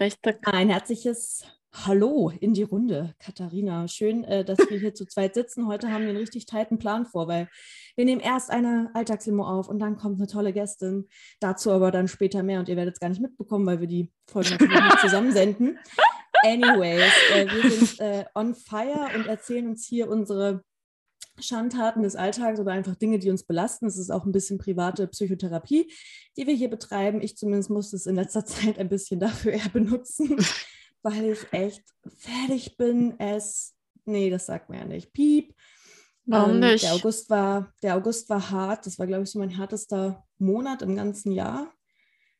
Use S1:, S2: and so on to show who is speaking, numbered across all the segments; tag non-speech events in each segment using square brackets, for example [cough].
S1: Richtig.
S2: Ein herzliches Hallo in die Runde, Katharina. Schön, äh, dass wir hier zu zweit sitzen. Heute haben wir einen richtig tighten Plan vor, weil wir nehmen erst eine Alltagslimo auf und dann kommt eine tolle Gästin. Dazu aber dann später mehr und ihr werdet es gar nicht mitbekommen, weil wir die Folgen natürlich nicht zusammen senden. [laughs] Anyways, äh, wir sind äh, on fire und erzählen uns hier unsere Schandtaten des Alltags oder einfach Dinge, die uns belasten. Es ist auch ein bisschen private Psychotherapie, die wir hier betreiben. Ich zumindest musste es in letzter [laughs] Zeit ein bisschen dafür eher benutzen, [laughs] weil ich echt fertig bin. Es, nee, das sagt mir ja nicht. Piep.
S1: Warum
S2: Ähm,
S1: nicht?
S2: Der August, war, der August war hart. Das war, glaube ich, so mein härtester Monat im ganzen Jahr.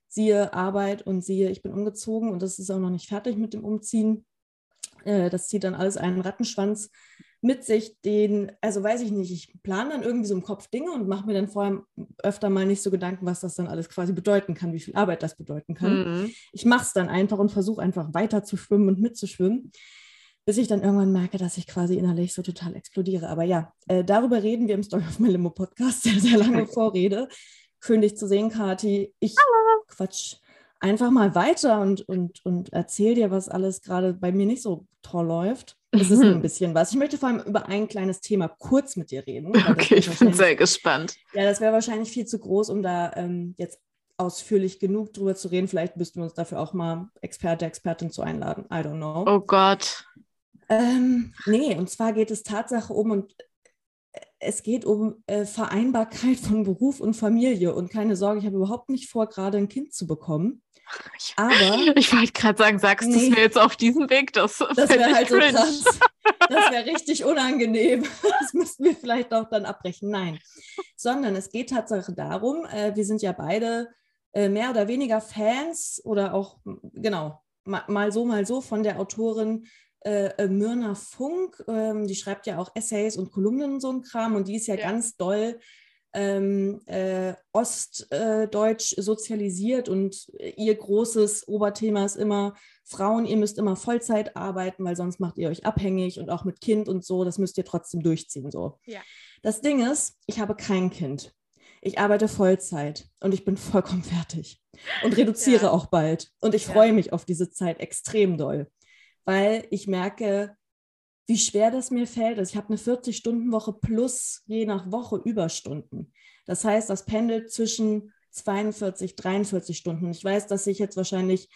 S2: Siehe Arbeit und siehe, ich bin umgezogen und das ist auch noch nicht fertig mit dem Umziehen. Äh, das zieht dann alles einen Rattenschwanz mit sich, den, also weiß ich nicht, ich plane dann irgendwie so im Kopf Dinge und mache mir dann vorher öfter mal nicht so Gedanken, was das dann alles quasi bedeuten kann, wie viel Arbeit das bedeuten kann.
S1: Mhm.
S2: Ich mache es dann einfach und versuche einfach weiter zu schwimmen und mitzuschwimmen, bis ich dann irgendwann merke, dass ich quasi innerlich so total explodiere. Aber ja, äh, darüber reden wir im Story of My Limo Podcast, [laughs] sehr, sehr lange Vorrede. Schön, dich zu sehen, Kati. Ich quatsch einfach mal weiter und, und, und erzähl dir, was alles gerade bei mir nicht so toll läuft. Es ist ein bisschen was. Ich möchte vor allem über ein kleines Thema kurz mit dir reden.
S1: Okay, ich bin sehr gespannt.
S2: ja, das wäre wahrscheinlich viel zu groß, um da ähm, jetzt ausführlich genug drüber zu reden. Vielleicht müssten wir uns dafür auch mal Experte, Expertin zu einladen. I don't know.
S1: Oh Gott.
S2: Ähm, nee, und zwar geht es Tatsache um und äh, es geht um äh, Vereinbarkeit von Beruf und Familie. Und keine Sorge, ich habe überhaupt nicht vor, gerade ein Kind zu bekommen.
S1: Ich,
S2: Aber [laughs]
S1: ich wollte gerade sagen, sagst du es
S2: Nee.
S1: mir jetzt auf diesem Weg? Das,
S2: das wäre halt so krass. Das wäre richtig unangenehm. [laughs] Das müssten wir vielleicht auch dann abbrechen. Nein, sondern es geht tatsächlich darum, äh, wir sind ja beide äh, mehr oder weniger Fans oder auch, genau, ma, mal so, mal so von der Autorin äh, äh, Myrna Funk. Ähm, die schreibt ja auch Essays und Kolumnen und so ein Kram und die ist ja,
S1: Ja.
S2: ganz doll ähm, äh, ostdeutsch sozialisiert und ihr großes Oberthema ist immer, Frauen, ihr müsst immer Vollzeit arbeiten, weil sonst macht ihr euch abhängig und auch mit Kind und so, das müsst ihr trotzdem durchziehen. So.
S1: Ja.
S2: Das Ding ist, ich habe kein Kind. Ich arbeite Vollzeit und ich bin vollkommen fertig und reduziere
S1: Ja.
S2: auch bald. Und ich
S1: Ja.
S2: freue mich auf diese Zeit extrem doll, weil ich merke, wie schwer das mir fällt. Also ich habe eine 40-Stunden-Woche plus je nach Woche Überstunden. Das heißt, das pendelt zwischen 42, 43 Stunden. Und ich weiß, dass ich jetzt wahrscheinlich,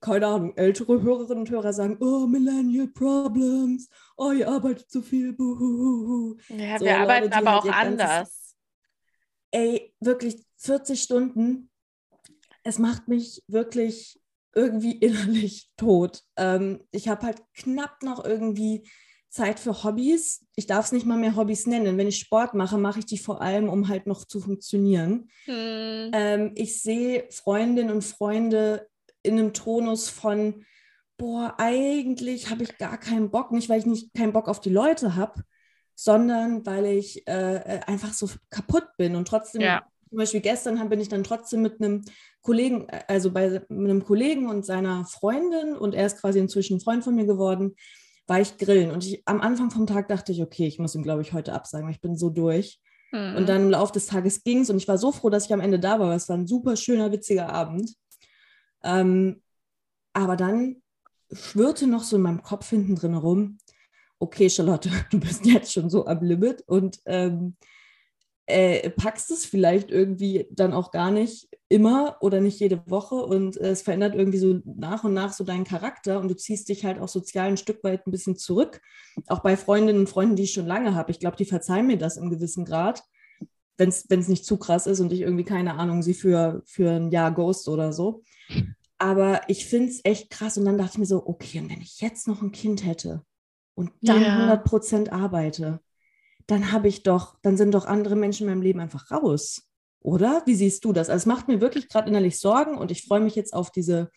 S2: keine Ahnung, ältere Hörerinnen und Hörer sagen, oh, Millennial Problems, oh, ihr arbeitet zu viel, buhuhuhu.
S1: Ja,
S2: So,
S1: wir
S2: Leute,
S1: arbeiten aber
S2: halt
S1: auch anders.
S2: Ey, wirklich 40 Stunden, es macht mich wirklich irgendwie [laughs] innerlich tot. Ähm, ich habe halt knapp noch irgendwie Zeit für Hobbys. Ich darf es nicht mal mehr Hobbys nennen. Wenn ich Sport mache, mache ich die vor allem, um halt noch zu funktionieren.
S1: Hm.
S2: Ähm, ich sehe Freundinnen und Freunde in einem Tonus von, boah, eigentlich habe ich gar keinen Bock, nicht weil ich nicht keinen Bock auf die Leute habe, sondern weil ich äh, äh, einfach so kaputt bin und trotzdem,
S1: Ja.
S2: Zum Beispiel gestern bin ich dann trotzdem mit einem Kollegen, äh, also bei mit einem Kollegen und seiner Freundin und er ist quasi inzwischen ein Freund von mir geworden, war ich grillen und ich, am Anfang vom Tag dachte ich, okay, ich muss ihm, glaube ich, heute absagen, weil ich bin so durch.
S1: Hm.
S2: Und dann im Laufe des Tages ging es und ich war so froh, dass ich am Ende da war, weil es war ein super schöner, witziger Abend. Ähm, aber dann schwirrte noch so in meinem Kopf hinten drin rum, okay, Charlotte, [laughs] du bist jetzt schon so am Limit und ähm, äh, packst es vielleicht irgendwie dann auch gar nicht immer oder nicht jede Woche und äh, es verändert irgendwie so nach und nach so deinen Charakter und du ziehst dich halt auch sozial ein Stück weit ein bisschen zurück. Auch bei Freundinnen und Freunden, die ich schon lange habe. Ich glaube, die verzeihen mir das im gewissen Grad, wenn es nicht zu krass ist und ich irgendwie, keine Ahnung, sie für, für ein Jahr ghost oder so. Aber ich finde es echt krass und dann dachte ich mir so, okay, und wenn ich jetzt noch ein Kind hätte und dann
S1: Ja.
S2: 100 Prozent arbeite, dann habe ich doch, dann sind doch andere Menschen in meinem Leben einfach raus. Oder? Wie siehst du das? Also es macht mir wirklich gerade innerlich Sorgen und ich freue mich jetzt auf diese,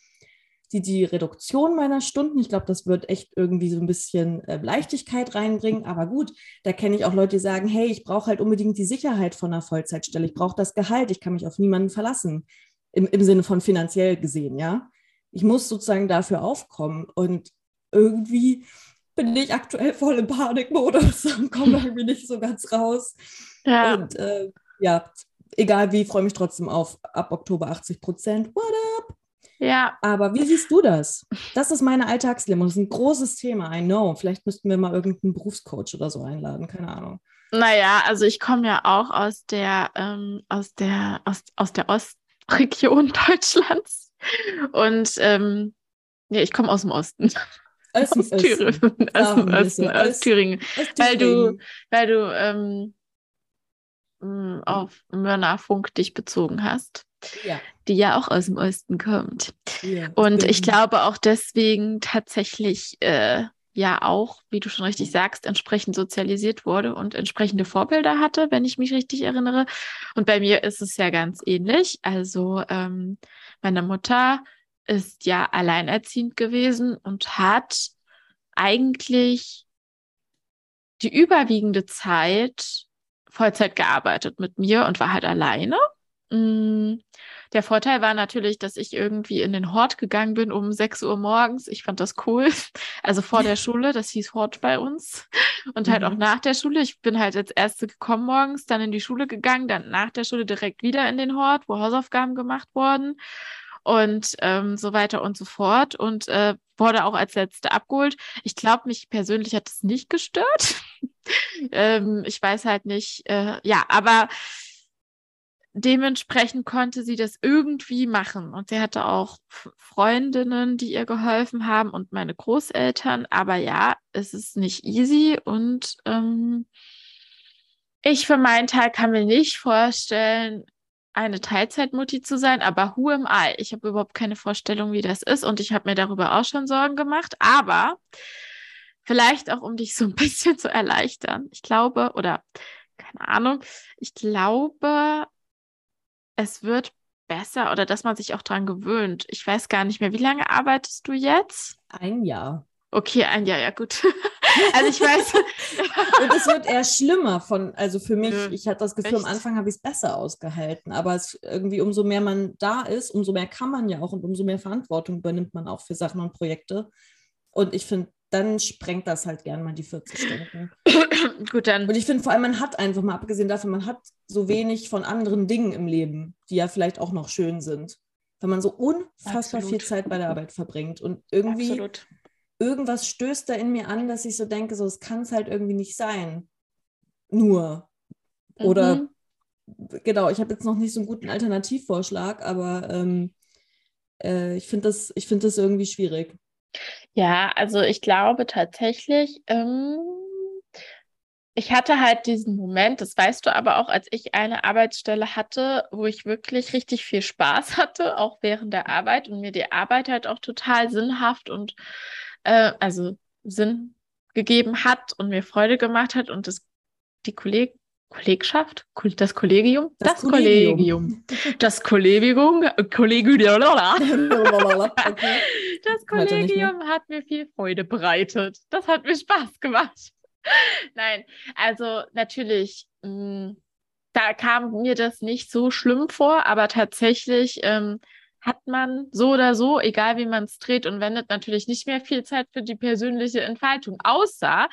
S2: die, die Reduktion meiner Stunden. Ich glaube, das wird echt irgendwie so ein bisschen äh, Leichtigkeit reinbringen. Aber gut, da kenne ich auch Leute, die sagen, hey, ich brauche halt unbedingt die Sicherheit von einer Vollzeitstelle. Ich brauche das Gehalt. Ich kann mich auf niemanden verlassen. Im, Im Sinne von finanziell gesehen, ja. Ich muss sozusagen dafür aufkommen. Und irgendwie bin ich aktuell voll im Panikmodus [laughs] und komme irgendwie nicht so ganz raus.
S1: Ja.
S2: Und äh, ja, egal wie, freue mich trotzdem auf ab Oktober 80 Prozent. What up?
S1: Ja.
S2: Aber wie siehst du das? Das ist meine Alltagsleben und das ist ein großes Thema, I know. Vielleicht müssten wir mal irgendeinen Berufscoach oder so einladen, keine Ahnung.
S1: Naja, also ich komme ja auch aus der, ähm, aus der, aus, aus der Ostregion [laughs] Deutschlands. Und ähm, ja, ich komme aus dem Osten. Aus Thüringen. Osten,
S2: so. [laughs]
S1: aus Thüringen. Weil du, weil du ähm, mh, auf Mörnerfunk dich bezogen hast,
S2: Ja.
S1: die ja auch aus dem Osten kommt.
S2: ja,
S1: Und ich glaube auch deswegen tatsächlich äh, ja auch, wie du schon richtig sagst, entsprechend sozialisiert wurde und entsprechende Vorbilder hatte, wenn ich mich richtig erinnere. Und bei mir ist es ja ganz ähnlich. Also ähm, meine Mutter ist ja alleinerziehend gewesen und hat eigentlich die überwiegende Zeit Vollzeit gearbeitet mit mir und war halt alleine. Mm, Der Vorteil war natürlich, dass ich irgendwie in den Hort gegangen bin um 6 Uhr morgens. Ich fand das cool. [laughs] Also vor der Schule, das hieß Hort bei uns. Und halt
S2: Mhm.
S1: auch nach der Schule. Ich bin halt als Erste gekommen morgens, dann in die Schule gegangen, dann nach der Schule direkt wieder in den Hort, wo Hausaufgaben gemacht wurden und ähm, so weiter und so fort. Und äh, wurde auch als Letzte abgeholt. Ich glaube, mich persönlich hat es nicht gestört. [laughs] ähm, ich weiß halt nicht, äh, ja, aber dementsprechend konnte sie das irgendwie machen. Und sie hatte auch Freundinnen, die ihr geholfen haben und meine Großeltern. Aber ja, es ist nicht easy und ähm, ich für meinen Teil kann mir nicht vorstellen, eine Teilzeitmutti zu sein, aber who am I? Ich habe überhaupt keine Vorstellung, wie das ist und ich habe mir darüber auch schon Sorgen gemacht, aber vielleicht auch, um dich so ein [laughs] bisschen zu erleichtern. Ich glaube, oder keine Ahnung, ich glaube, es wird besser oder dass man sich auch dran gewöhnt. Ich weiß gar nicht mehr, wie lange arbeitest du jetzt?
S2: Ein Jahr.
S1: Okay, ein Jahr, ja gut. [laughs] also ich weiß, [laughs]
S2: Und es wird eher schlimmer von, also für mich,
S1: Nö,
S2: ich hatte das Gefühl, am
S1: echt?
S2: Anfang habe ich es besser ausgehalten, aber es irgendwie, umso mehr man da ist, umso mehr kann man ja auch und umso mehr Verantwortung übernimmt man auch für Sachen und Projekte. Und ich finde, dann sprengt das halt gern mal die 40 Stunden. [clears throat]
S1: gut, dann
S2: Und ich finde vor allem, man hat einfach mal, abgesehen davon, man hat so wenig von anderen Dingen im Leben, die ja vielleicht auch noch schön sind. Wenn man so unfassbar
S1: Absolut.
S2: viel Zeit bei der Arbeit verbringt und irgendwie
S1: absolut.
S2: Irgendwas stößt da in mir an, dass ich so denke, so, es kann es halt irgendwie nicht sein. Nur. Oder,
S1: Mhm.
S2: genau, ich habe jetzt noch nicht so einen guten Alternativvorschlag, aber ähm, äh, ich finde das, ich finde das irgendwie schwierig.
S1: Ja, also ich glaube tatsächlich, ähm, ich hatte halt diesen Moment, das weißt du aber auch, als ich eine Arbeitsstelle hatte, wo ich wirklich richtig viel Spaß [laughs] hatte, auch während der Arbeit und mir die Arbeit halt auch total sinnhaft und äh, also Sinn gegeben hat und mir Freude gemacht hat und das die Kolleg Kollegschaft, Kol- das Kollegium, das, Kollegium, das Kollegium, Kollegium,
S2: okay. [laughs]
S1: Das. Kollegium hat mir viel Freude bereitet. Das hat mir Spaß gemacht. [laughs] Nein, also natürlich, mh, da kam mir das nicht so schlimm vor, aber tatsächlich ähm, hat man so oder so, egal wie man es dreht und wendet, natürlich nicht mehr viel Zeit für die persönliche Entfaltung, außer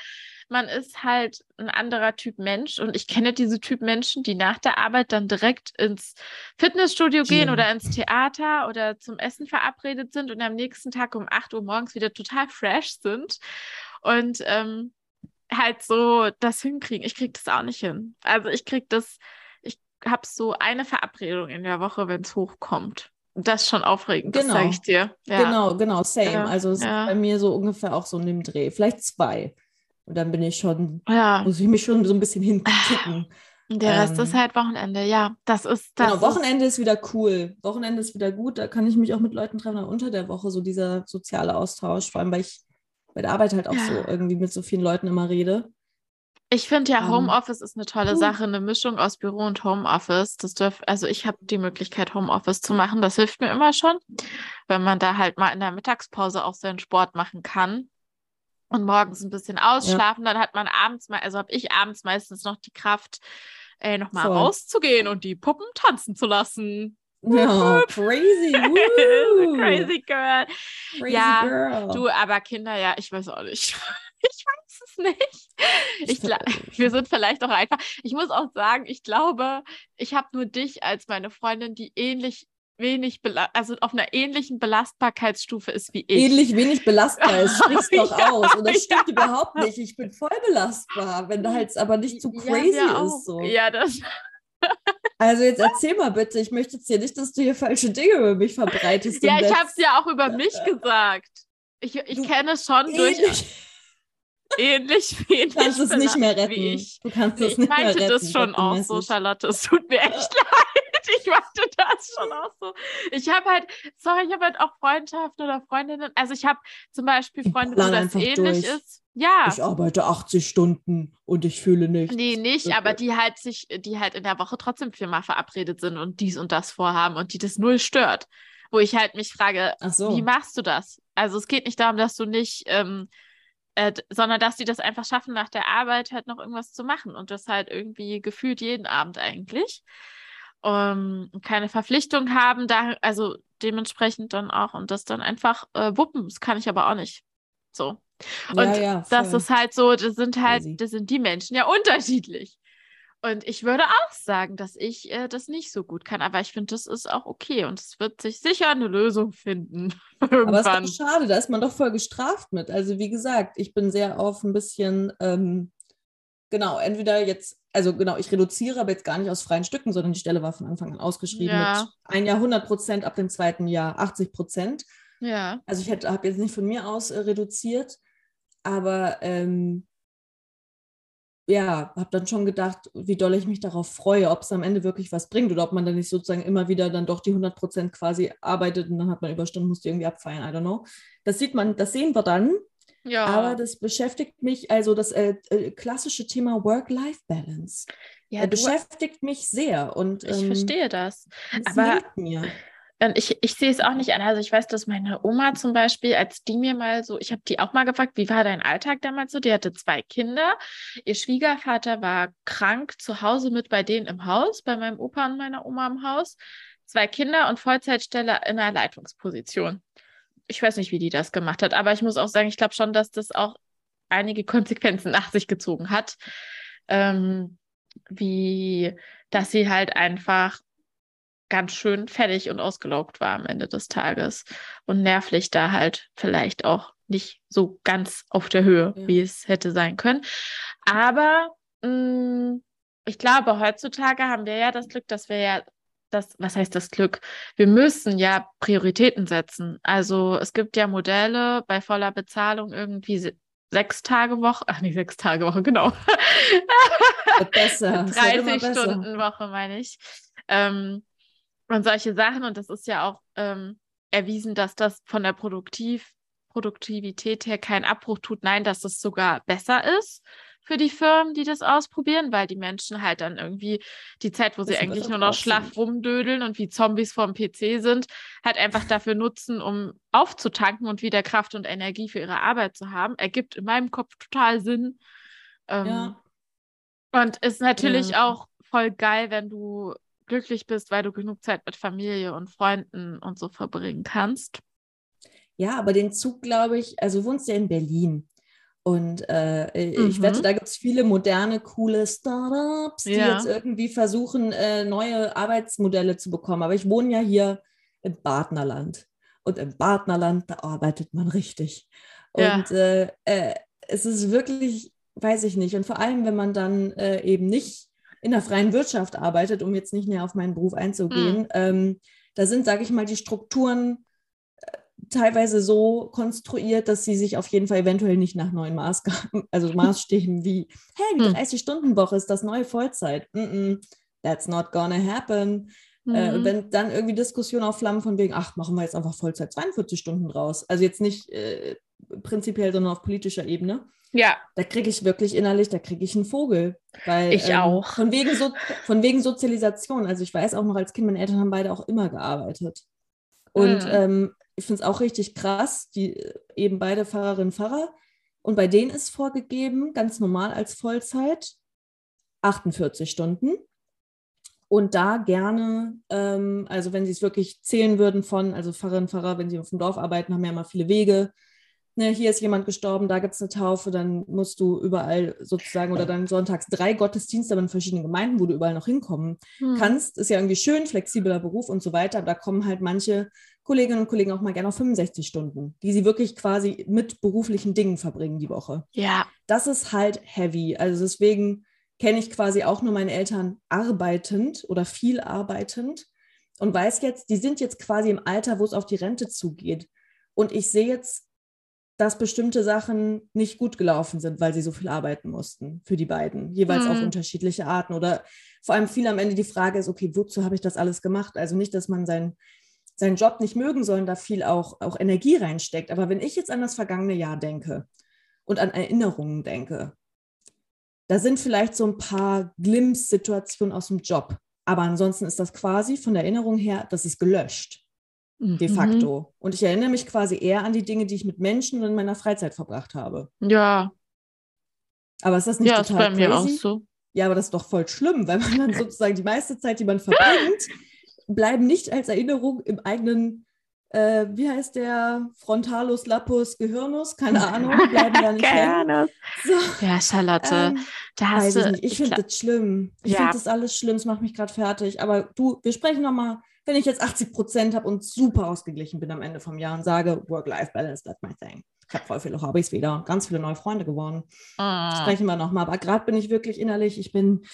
S1: man ist halt ein anderer Typ Mensch und ich kenne diese Typ Menschen, die nach der Arbeit dann direkt ins Fitnessstudio gehen
S2: Gym.
S1: oder ins Theater oder zum Essen verabredet sind und am nächsten Tag um 8 Uhr morgens wieder total fresh sind und ähm, halt so das hinkriegen. Ich kriege das auch nicht hin. Also ich kriege das, ich habe so eine Verabredung in der Woche, wenn es hochkommt. Das ist schon aufregend, das
S2: Genau.
S1: sage ich dir. Ja.
S2: Genau, genau, same.
S1: Ja,
S2: Also es
S1: ja.
S2: ist bei mir so ungefähr auch so in dem Dreh. Vielleicht zwei. Und dann bin ich schon,
S1: Ja,
S2: muss ich mich schon so ein bisschen hinkicken.
S1: und [sighs] der Rest
S2: ähm,
S1: ist halt Wochenende. Ja, das ist das.
S2: Genau, Wochenende ist wieder cool. Wochenende ist wieder gut. Da kann ich mich auch mit Leuten treffen. Unter der Woche so dieser soziale Austausch, vor allem weil ich bei der Arbeit halt auch so irgendwie mit so vielen Leuten immer rede.
S1: Ich finde ja,
S2: Ähm,
S1: Homeoffice ist eine tolle. Sache, eine Mischung aus Büro und Homeoffice. Das dürf, also ich habe die Möglichkeit, Homeoffice zu machen. Das hilft mir immer schon, wenn man da halt mal in der Mittagspause auch seinen Sport machen kann und morgens ein bisschen ausschlafen. Dann hat man abends mal, also habe ich abends meistens noch die Kraft, äh, nochmal
S2: Voll.
S1: rauszugehen und die Puppen tanzen zu lassen.
S2: Ja, crazy. [laughs] Woo.
S1: Crazy Girl.
S2: Crazy
S1: Ja,
S2: girl.
S1: Du, aber Kinder, ja, ich weiß auch nicht. [laughs] Ich weiß es nicht. Ich, [laughs] [laughs] wir sind vielleicht auch einfach. Ich muss auch sagen, ich glaube, ich habe nur dich als meine Freundin, die ähnlich wenig, also auf einer ähnlichen Belastbarkeitsstufe ist wie ich.
S2: Ähnlich wenig belastbar ist, [laughs] sprichst doch ja, aus. Und das stimmt ja. überhaupt nicht. Ich bin voll belastbar, wenn da halt aber nicht zu crazy ja, ist. So.
S1: Ja, das.
S2: Also jetzt erzähl mal bitte, ich möchte jetzt hier nicht, dass du hier falsche Dinge über mich verbreitest.
S1: Ja, ich habe es ja auch über mich gesagt. Ich, ich kenne es schon durch ähnlich wie
S2: Du kannst es nicht mehr retten. Ich. Du kannst nee, es nicht mehr retten.
S1: Ich meinte das schon auch so, Charlotte. Es tut mir echt [laughs] leid. Ich meinte das schon auch so. Ich habe halt, sorry, ich habe halt auch Freundschaften oder Freundinnen. Also ich habe zum Beispiel Freunde, wo das ähnlich durch. ist. Ja.
S2: Ich arbeite 80 Stunden und ich fühle nichts.
S1: Nee, nicht, aber die halt sich, die halt in der Woche trotzdem viermal verabredet sind und dies und das vorhaben und die das null stört. Wo ich halt mich frage, so. wie machst du das? Also es geht nicht darum, dass du nicht ähm, äh, sondern dass sie das einfach schaffen, nach der Arbeit halt noch irgendwas zu machen und das halt irgendwie gefühlt jeden Abend eigentlich. Um, keine Verpflichtung haben, da, also dementsprechend dann auch und das dann einfach äh, wuppen. Das kann ich aber auch nicht. So. Und ja, ja, das ist halt so, das sind halt, das sind die Menschen ja unterschiedlich. Und ich würde auch sagen, dass ich äh, das nicht so gut kann, aber ich finde, das ist auch okay und es wird sich sicher eine Lösung finden. [laughs]
S2: aber es ist doch schade, da ist man doch voll gestraft mit. Also wie gesagt, ich bin sehr auf ein bisschen, ähm, genau, entweder jetzt, also genau, ich reduziere, aber jetzt gar nicht aus freien Stücken, sondern die Stelle war von Anfang an ausgeschrieben ja. mit ein Jahr 100 Prozent, ab dem zweiten Jahr 80 Prozent.
S1: Ja.
S2: Also ich habe jetzt nicht von mir aus äh, reduziert, aber ähm, ja, habe dann schon gedacht, wie doll ich mich darauf freue, ob es am Ende wirklich was bringt oder ob man dann nicht sozusagen immer wieder dann doch die 100 Prozent quasi arbeitet und dann hat man Überstunden, muss die irgendwie abfeiern, I don't know. Das sieht man, das sehen wir dann. Ja. Aber das beschäftigt mich, also das äh, äh, klassische Thema Work-Life-Balance. Ja, äh, beschäftigt mich sehr und
S1: ich ähm, verstehe das. Aber mir. Und ich, ich sehe es auch nicht an. Also ich weiß, dass meine Oma zum Beispiel, als die mir mal so, ich habe die auch mal gefragt, wie war dein Alltag damals so? Die hatte zwei Kinder. Ihr Schwiegervater war krank zu Hause mit bei denen im Haus, bei meinem Opa und meiner Oma im Haus. Zwei Kinder und Vollzeitstelle in einer Leitungsposition. Ich weiß nicht, wie die das gemacht hat, aber ich muss auch sagen, ich glaube schon, dass das auch einige Konsequenzen nach sich gezogen hat. Ähm, wie, dass sie halt einfach ganz schön fertig und ausgelaugt war am Ende des Tages und nervlich da halt vielleicht auch nicht so ganz auf der Höhe, ja. wie es hätte sein können. Aber mh, mm, ich glaube, heutzutage haben wir ja das Glück, dass wir ja das, was heißt das Glück? Wir müssen ja Prioritäten setzen. Also es gibt ja Modelle bei voller Bezahlung irgendwie sechs Tage Woche, ach nee, sechs Tage Woche, genau.
S2: Besser. [laughs]
S1: 30 Stunden Woche, meine ich. Ähm, und solche Sachen. Und das ist ja auch ähm, erwiesen, dass das von der Produktiv Produktivität her keinen Abbruch tut. Nein, dass es sogar besser ist für die Firmen, die das ausprobieren, weil die Menschen halt dann irgendwie die Zeit, wo sie das eigentlich nur noch schlaff sind. rumdödeln und wie Zombies vorm PC sind, halt einfach dafür nutzen, um aufzutanken und wieder Kraft und Energie für ihre Arbeit zu haben. Ergibt in meinem Kopf total Sinn. Ähm, ja. Und ist natürlich ja. auch voll geil, wenn du glücklich bist, weil du genug Zeit mit Familie und Freunden und so verbringen kannst.
S2: Ja, aber den Zug, glaube ich, also du wohnst ja in Berlin. Und äh, mhm. ich wette, da gibt es viele moderne, coole Startups, die ja. jetzt irgendwie versuchen, äh, neue Arbeitsmodelle zu bekommen. Aber ich wohne ja hier im Partnerland. Und im Partnerland, da arbeitet man richtig. Und ja. äh, äh es ist wirklich, weiß ich nicht. Und vor allem, wenn man dann äh, eben nicht in der freien Wirtschaft arbeitet, um jetzt nicht näher auf meinen Beruf einzugehen, mhm. ähm, da sind, sage ich mal, die Strukturen äh, teilweise so konstruiert, dass sie sich auf jeden Fall eventuell nicht nach neuen Maßgaben, [laughs] also Maßstäben wie, hey, die 30-Stunden-Woche hm. ist das neue Vollzeit. Mm -mm, that's not gonna happen. Äh, mhm. Äh, wenn dann irgendwie Diskussionen aufflammen von wegen, ach, machen wir jetzt einfach Vollzeit 42 Stunden draus. Also jetzt nicht äh, prinzipiell, sondern auf politischer Ebene.
S1: Ja.
S2: Da kriege ich wirklich innerlich, da kriege ich einen Vogel. Weil,
S1: ich ähm, auch.
S2: Von wegen, so, von wegen Sozialisation. Also ich weiß auch noch als Kind, meine Eltern haben beide auch immer gearbeitet. Und mhm. ähm, ich finde es auch richtig krass, die äh, eben beide Pfarrerinnen Pfarrer. Und bei denen ist vorgegeben, ganz normal als Vollzeit, 48 Stunden. Und da gerne, ähm, also wenn sie es wirklich zählen würden von, also Pfarrerinnen Pfarrer, wenn sie auf dem Dorf arbeiten, haben ja immer viele Wege, ne, hier ist jemand gestorben, da gibt es eine Taufe, dann musst du überall sozusagen oder dann sonntags drei Gottesdienste, aber in verschiedenen Gemeinden, wo du überall noch hinkommen hm. kannst. Ist ja irgendwie schön, flexibler Beruf und so weiter, aber da kommen halt manche Kolleginnen und Kollegen auch mal gerne auf 65 Stunden, die sie wirklich quasi mit beruflichen Dingen verbringen die Woche.
S1: Ja.
S2: Das ist halt heavy. Also deswegen kenne ich quasi auch nur meine Eltern arbeitend oder viel arbeitend und weiß jetzt, die sind jetzt quasi im Alter, wo es auf die Rente zugeht. Und ich sehe jetzt, dass bestimmte Sachen nicht gut gelaufen sind, weil sie so viel arbeiten mussten für die beiden, jeweils mhm. auf unterschiedliche Arten. Oder vor allem viel am Ende die Frage ist, okay, wozu habe ich das alles gemacht? Also nicht, dass man sein, seinen Job nicht mögen soll und da viel auch, auch Energie reinsteckt. Aber wenn ich jetzt an das vergangene Jahr denke und an Erinnerungen denke, da sind vielleicht so ein paar Glimpse-Situationen aus dem Job. Aber ansonsten ist das quasi von der Erinnerung her, das ist gelöscht. De mhm. facto. Und ich erinnere mich quasi eher an die Dinge, die ich mit Menschen in meiner Freizeit verbracht habe.
S1: Ja.
S2: Aber ist das nicht
S1: ja,
S2: total
S1: ist bei mir auch so.
S2: Ja, aber das ist doch voll schlimm, weil man dann [laughs] sozusagen die meiste Zeit, die man verbringt, bleiben nicht als Erinnerung im eigenen äh, wie heißt der? Frontalus, Lapus, Gehirnus? Keine [laughs] Ahnung, bleiben da nicht
S1: Keine so. Ja, Charlotte, ähm,
S2: da hast du, ich, ich finde das schlimm. Ich ja. finde das alles schlimm, es macht mich gerade fertig. Aber du, wir sprechen nochmal, wenn ich jetzt 80 Prozent habe und super ausgeglichen bin am Ende vom Jahr und sage, Work-Life-Balance, that's my thing. Ich habe voll viele Hobbys wieder und ganz viele neue Freunde geworden. Ah. Sprechen wir nochmal. Aber gerade bin ich wirklich innerlich, ich bin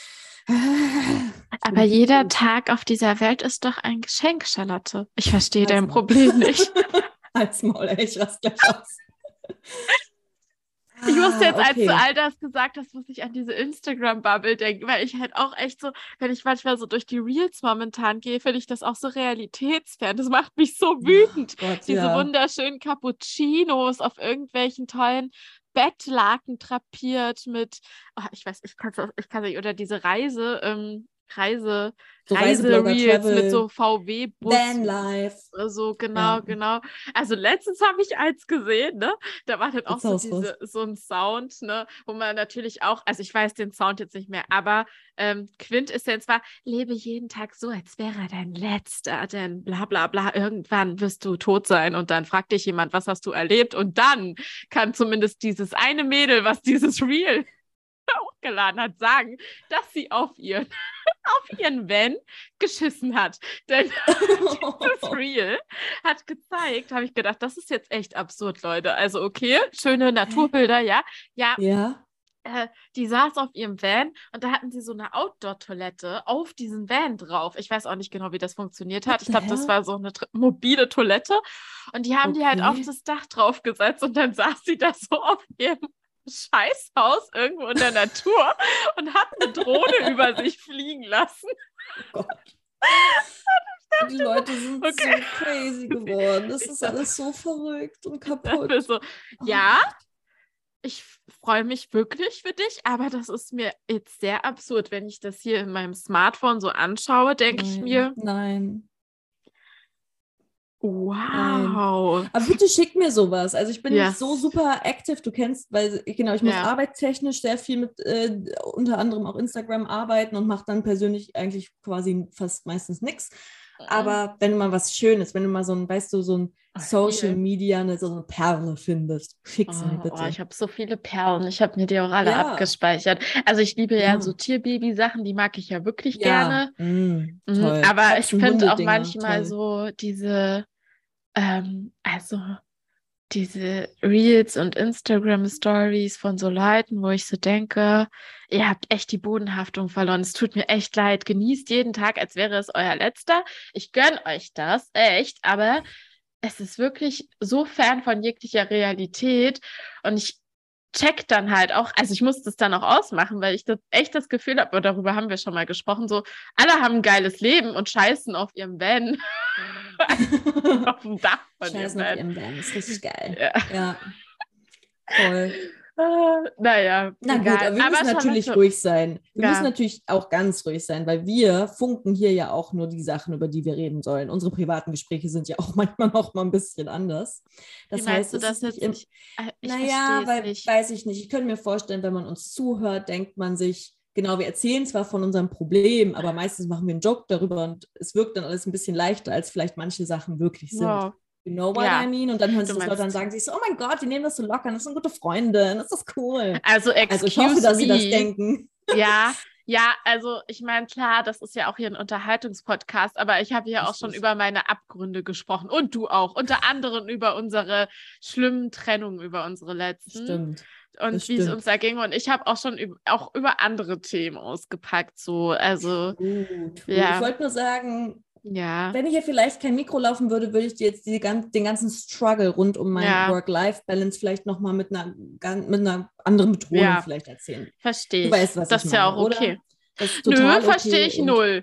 S1: aber jeder Tag auf dieser Welt ist doch ein Geschenk, Charlotte. Ich verstehe dein Problem nicht. [laughs]
S2: Als Maul, ey, ich raste gleich aus.
S1: Ich musste jetzt, ah, okay. als du all das gesagt hast, muss ich an diese Instagram-Bubble denken, weil ich halt auch echt so, wenn ich manchmal so durch die Reels momentan gehe, finde ich das auch so realitätsfern. Das macht mich so wütend. Oh Gott, diese ja. wunderschönen Cappuccinos auf irgendwelchen tollen Bettlaken trapiert mit, oh, ich weiß, ich kann es ich nicht, oder diese Reise, ähm, Reise, so Reisereels mit so VW-Bus.
S2: Vanlife.
S1: So, genau, ja. genau. Also letztens habe ich eins gesehen, ne? Da war dann auch so, diese, so ein Sound, ne? Wo man natürlich auch, also ich weiß den Sound jetzt nicht mehr, aber ähm, Quintessenz war, lebe jeden Tag so, als wäre er dein letzter, denn bla bla bla, irgendwann wirst du tot sein und dann fragt dich jemand, was hast du erlebt? Und dann kann zumindest dieses eine Mädel, was dieses Reel hochgeladen hat, sagen, dass sie auf ihren, [laughs] auf ihren Van geschissen hat. Denn [laughs] dieses Reel hat gezeigt, habe ich gedacht, das ist jetzt echt absurd, Leute. Also okay, schöne Naturbilder, ja. Ja.
S2: Ja.
S1: Äh, die saß auf ihrem Van und da hatten sie so eine Outdoor-Toilette auf diesen Van drauf. Ich weiß auch nicht genau, wie das funktioniert hat. Ich glaube, das war so eine mobile Toilette. Und die haben okay. die halt auf das Dach draufgesetzt und dann saß sie da so auf ihrem Scheißhaus irgendwo in der Natur und hat eine Drohne [laughs] über sich fliegen lassen. Oh Gott.
S2: Die Leute sind okay. so crazy geworden. Das ist alles so verrückt und kaputt.
S1: So, ja, ich freue mich wirklich für dich, aber das ist mir jetzt sehr absurd, wenn ich das hier in meinem Smartphone so anschaue, denke ich mir.
S2: Nein.
S1: Wow.
S2: Nein. Aber bitte schick mir sowas. Also ich bin yes. nicht so super aktiv. Du kennst, weil genau, ich muss ja. arbeitstechnisch sehr viel mit äh, unter anderem auch Instagram arbeiten und mache dann persönlich eigentlich quasi fast meistens nichts. Mhm. Aber wenn du mal was Schönes, wenn du mal so ein, weißt du, so ein Social Media, eine, so eine Perle findest, schick sie oh, mir bitte.
S1: Oh, ich habe so viele Perlen. Ich habe mir die auch alle ja. abgespeichert. Also ich liebe ja, ja so Tierbaby-Sachen, die mag ich ja wirklich ja. gerne. Mm, mhm. Aber ich finde auch manchmal toll. so diese ähm, also diese Reels und Instagram Stories von so Leuten, wo ich so denke, ihr habt echt die Bodenhaftung verloren. Es tut mir echt leid. Genießt jeden Tag, als wäre es euer letzter. Ich gönne euch das, echt, aber es ist wirklich so fern von jeglicher Realität und ich check dann halt auch, also ich muss das dann auch ausmachen, weil ich das echt das Gefühl habe, darüber haben wir schon mal gesprochen, so alle haben ein geiles Leben und scheißen auf ihrem Van. [laughs] auf dem Dach von
S2: scheißen ihrem Van. auf ihrem Van, ist richtig geil.
S1: Ja.
S2: ja. Voll.
S1: Ah, naja,
S2: Na egal. gut, aber wir aber müssen natürlich ruhig sein. Wir ja. müssen natürlich auch ganz ruhig sein, weil wir funken hier ja auch nur die Sachen, über die wir reden sollen. Unsere privaten Gespräche sind ja auch [laughs] manchmal noch mal ein bisschen anders. Das
S1: Wie heißt, du das jetzt
S2: im,
S1: nicht?
S2: Äh, ich naja, weil, nicht. weiß ich nicht. Ich könnte mir vorstellen, wenn man uns zuhört, denkt man sich, genau, wir erzählen zwar von unserem Problem, aber meistens machen wir einen Joke darüber und es wirkt dann alles ein bisschen leichter, als vielleicht manche Sachen wirklich sind. Wow. You know what
S1: Ja.
S2: I mean? Und dann hören sie das Leute an
S1: meinst-
S2: sagen sich so, oh mein Gott, die nehmen das so locker, das sind gute Freunde, das ist cool.
S1: Also,
S2: Also ich hoffe, dass
S1: me.
S2: sie das denken.
S1: Ja, [laughs] ja, also ich meine, klar, das ist ja auch hier ein Unterhaltungspodcast, aber ich habe ja auch schon über meine Abgründe gesprochen und du auch, unter anderem über unsere schlimmen Trennungen, über unsere letzten
S2: Stimmt.
S1: und wie es uns da ging. Und ich habe auch schon üb auch über andere Themen ausgepackt, so, also
S2: Gut, gut.
S1: Ja.
S2: Ich wollte nur sagen,
S1: ja,
S2: wenn hier vielleicht kein Mikro laufen würde, würde ich dir jetzt die, den ganzen Struggle rund um meine
S1: Ja.
S2: Work-Life-Balance vielleicht nochmal mit einer, mit einer anderen Betonung
S1: Ja.
S2: vielleicht erzählen.
S1: verstehe
S2: Du
S1: ich.
S2: weißt, was
S1: das
S2: ich
S1: ist ja auch
S2: oder?
S1: okay.
S2: Das ist
S1: Nö,
S2: total okay
S1: verstehe ich
S2: und-
S1: null.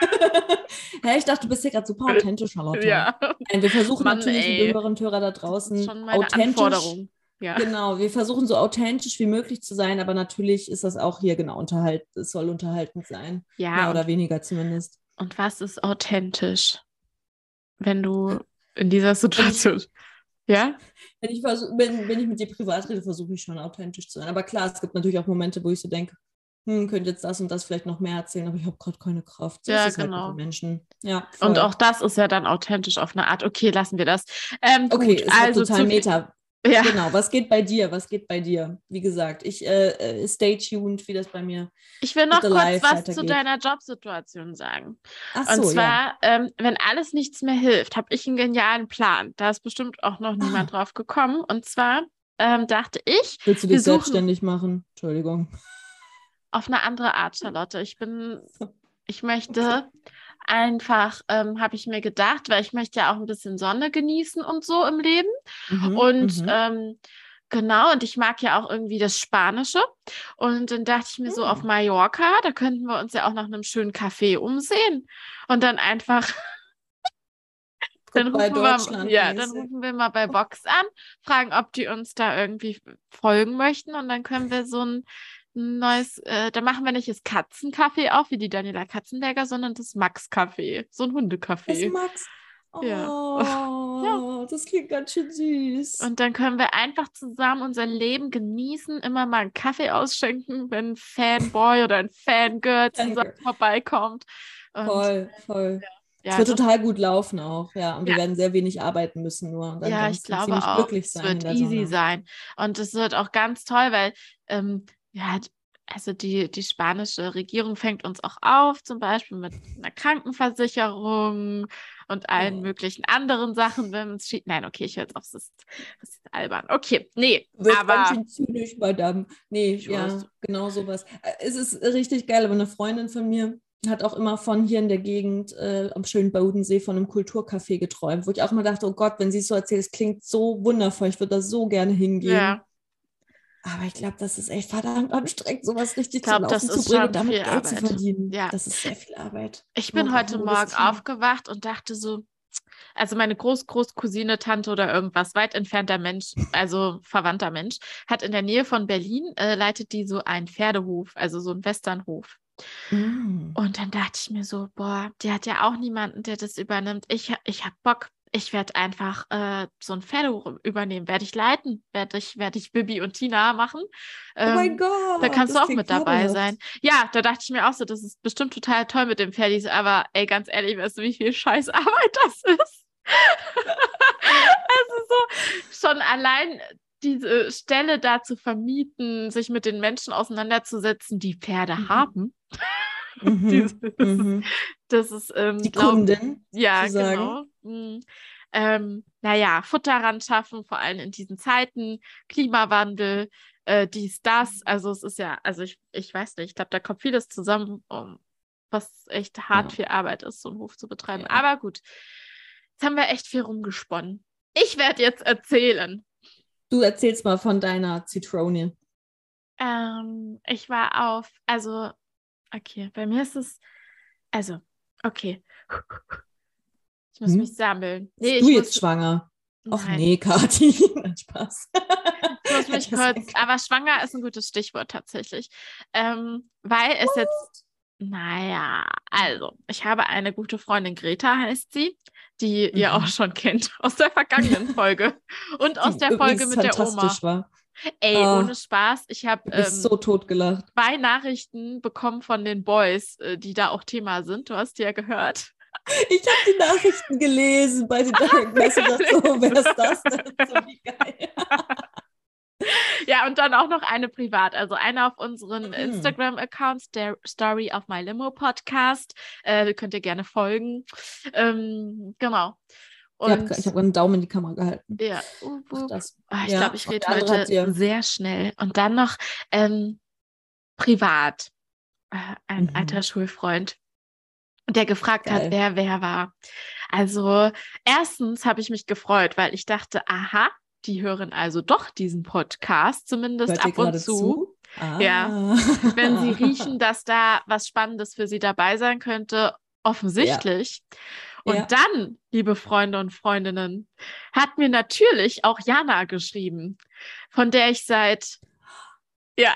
S1: [laughs]
S2: Hä, ich dachte, du bist hier gerade super authentisch, Charlotte.
S1: Ja,
S2: Nein, wir versuchen
S1: Mann,
S2: natürlich,
S1: ey.
S2: die und Hörer da
S1: das
S2: draußen
S1: ist schon meine
S2: authentisch.
S1: Anforderung. Ja.
S2: Genau, wir versuchen so authentisch wie möglich zu sein, aber natürlich ist das auch hier genau unterhalt, es soll unterhaltend sein.
S1: Ja,
S2: Mehr oder weniger zumindest.
S1: Und was ist authentisch, wenn du in dieser Situation. Ja?
S2: Wenn ich, versuch, wenn, wenn ich mit dir privat rede, versuche ich schon authentisch zu sein. Aber klar, es gibt natürlich auch Momente, wo ich so denke, hm, könnte jetzt das und das vielleicht noch mehr erzählen, aber ich habe gerade keine Kraft. So
S1: Ja,
S2: halt
S1: genau.
S2: den Menschen. Ja,
S1: Und auch das ist ja dann authentisch auf eine Art. Okay, lassen wir das. Ähm,
S2: Okay,
S1: gut, also
S2: total
S1: zu,
S2: meta.
S1: Ja,
S2: Genau, was geht bei dir? Was geht bei dir? Wie gesagt, ich äh, äh, stay tuned, wie das bei mir.
S1: ich will noch kurz
S2: live
S1: was zu deiner Jobsituation sagen.
S2: Ach
S1: Und
S2: so, ja.
S1: zwar, ähm, wenn alles nichts mehr hilft, habe ich einen genialen Plan. Da ist bestimmt auch noch niemand drauf gekommen. Und zwar ähm, dachte ich,
S2: Willst du dich selbstständig machen? Entschuldigung.
S1: auf eine andere Art, Charlotte. Ich bin, [laughs] ich möchte einfach, ähm, habe ich mir gedacht, weil ich möchte ja auch ein bisschen Sonne genießen und so im Leben.
S2: Mhm,
S1: Und
S2: mhm.
S1: ähm, genau, und ich mag ja auch irgendwie das Spanische. Und dann dachte ich mir so,
S2: Hm.
S1: auf Mallorca, da könnten wir uns ja auch nach einem schönen Café umsehen. Und dann einfach, [laughs] dann rufen, wir, ja, dann rufen wir mal bei Box an, fragen, ob die uns da irgendwie folgen möchten. Und dann können wir so ein neues, äh, da machen wir nicht das Katzencafé auf, wie die Daniela Katzenberger, sondern das Max-Café, so ein
S2: Das
S1: Hundecafé.
S2: Max. [laughs] Oh,
S1: Ja.
S2: das klingt ganz schön süß.
S1: Und dann können wir einfach zusammen unser Leben genießen, immer mal einen Kaffee ausschenken, wenn ein Fanboy oder ein Fangirl zusammen vorbeikommt. Und
S2: voll, voll.
S1: ja,
S2: es wird
S1: das-
S2: total gut laufen auch, ja. Und wir
S1: Ja.
S2: werden sehr wenig arbeiten müssen nur. Und
S1: ja, ich glaube auch. Es wird easy sein. Und es wird auch ganz toll, weil ähm, ja, also die, die spanische Regierung fängt uns auch auf, zum Beispiel mit einer Krankenversicherung und allen
S2: Oh.
S1: möglichen anderen Sachen, wenn es schief. Nein, okay, ich höre jetzt auf, das ist, das ist albern. Okay, nee,
S2: bist
S1: aber
S2: ganz schön zynisch, Madame. Nee,
S1: Ich
S2: ja,
S1: weiß.
S2: genau sowas. Äh, Es ist richtig geil, aber eine Freundin von mir hat auch immer von hier in der Gegend äh, am schönen Bodensee von einem Kulturcafé geträumt, wo ich auch mal dachte, oh Gott, wenn sie es so erzählt, es klingt so wundervoll, ich würde da so gerne hingehen.
S1: ja.
S2: Aber ich glaube, das ist echt verdammt anstrengend, sowas richtig
S1: Ich glaub,
S2: zu
S1: das
S2: laufen zu
S1: ist
S2: bringen und damit Geld zu
S1: Arbeit.
S2: verdienen.
S1: Ja.
S2: Das ist sehr viel Arbeit.
S1: Ich bin heute Morgen aufgewacht und dachte so, also meine Groß-Groß-Cousine, Tante oder irgendwas, weit entfernter Mensch, also verwandter Mensch, hat in der Nähe von Berlin, äh, leitet die so einen Pferdehof, also so einen Westernhof.
S2: Mm.
S1: Und dann dachte ich mir so, boah, die hat ja auch niemanden, der das übernimmt. Ich, ich habe Bock. Ich werde einfach äh, so ein Pferdehof übernehmen. Werde ich leiten? Werde ich, werd ich Bibi und Tina machen?
S2: oh mein
S1: Ähm,
S2: Gott.
S1: da kannst du auch mit dabei
S2: fabelhaft.
S1: sein. Ja, da dachte ich mir auch so, das ist bestimmt total toll mit dem Pferdis, aber ey, ganz ehrlich, weißt du, wie viel Scheißarbeit [laughs] das ist? also so, schon allein diese Stelle da zu vermieten, sich mit den Menschen auseinanderzusetzen, die Pferde
S2: Mhm.
S1: haben.
S2: Mhm. [laughs]
S1: Dieses-
S2: Mhm.
S1: Das ist, ähm,
S2: Die
S1: glaub-
S2: Kundin.
S1: ja, genau. Mhm. Ähm, naja, Futter ran schaffen, vor allem in diesen Zeiten, Klimawandel, äh, dies, das. Also es ist ja, also ich, ich weiß nicht, ich glaube, da kommt vieles zusammen, um, was echt hart
S2: Ja.
S1: viel Arbeit ist, so einen Hof zu betreiben.
S2: Ja.
S1: Aber gut, jetzt haben wir echt viel rumgesponnen. Ich werde jetzt erzählen.
S2: Du erzählst mal von deiner Zitrone.
S1: Ähm, ich war auf, also, okay, bei mir ist es, also, okay. Ich muss
S2: Hm?
S1: mich sammeln. Nee,
S2: du jetzt
S1: muss,
S2: schwanger? Ach nee, Kathi. [laughs] Spaß.
S1: Ich muss mich [laughs] kurz, aber schwanger ist ein gutes Stichwort tatsächlich. Ähm, weil es jetzt, naja, also, ich habe eine gute Freundin, Greta heißt sie, die ihr
S2: Mhm.
S1: auch schon kennt aus der vergangenen [laughs] Folge und aus
S2: Die
S1: der Folge mit der Oma.
S2: war.
S1: Ey,
S2: Ah.
S1: ohne Spaß, ich habe ähm,
S2: so tot gelacht.
S1: zwei Nachrichten bekommen von den Boys, äh, die da auch Thema sind. Du hast die ja gehört.
S2: Ich habe die Nachrichten gelesen bei den [laughs] Direct Messages. So, wer ist das denn? So wie geil.
S1: Ja, und dann auch noch eine privat. Also eine auf unseren
S2: Mhm.
S1: Instagram-Accounts, der Story of My Limo Podcast. Äh, könnt ihr gerne folgen. Ähm, genau.
S2: Ich habe
S1: Und
S2: ich hab einen Daumen in die Kamera gehalten.
S1: ja, uh,
S2: Ach,
S1: uh,
S2: das.
S1: Ah, ich
S2: Ja,
S1: glaube, ich rede heute sehr schnell. Und dann noch ähm, privat. Äh, ein
S2: Mhm.
S1: alter Schulfreund. Und der gefragt
S2: Geil.
S1: hat, wer wer war. Also, erstens habe ich mich gefreut, weil ich dachte, aha, die hören also doch diesen Podcast, zumindest
S2: Hört
S1: ab und zu.
S2: zu? Ah.
S1: Ja. [laughs] Wenn sie riechen, dass da was Spannendes für sie dabei sein könnte, offensichtlich. Und
S2: Ja.
S1: dann, liebe Freunde und Freundinnen, hat mir natürlich auch Jana geschrieben, von der ich seit, [gasps] ja,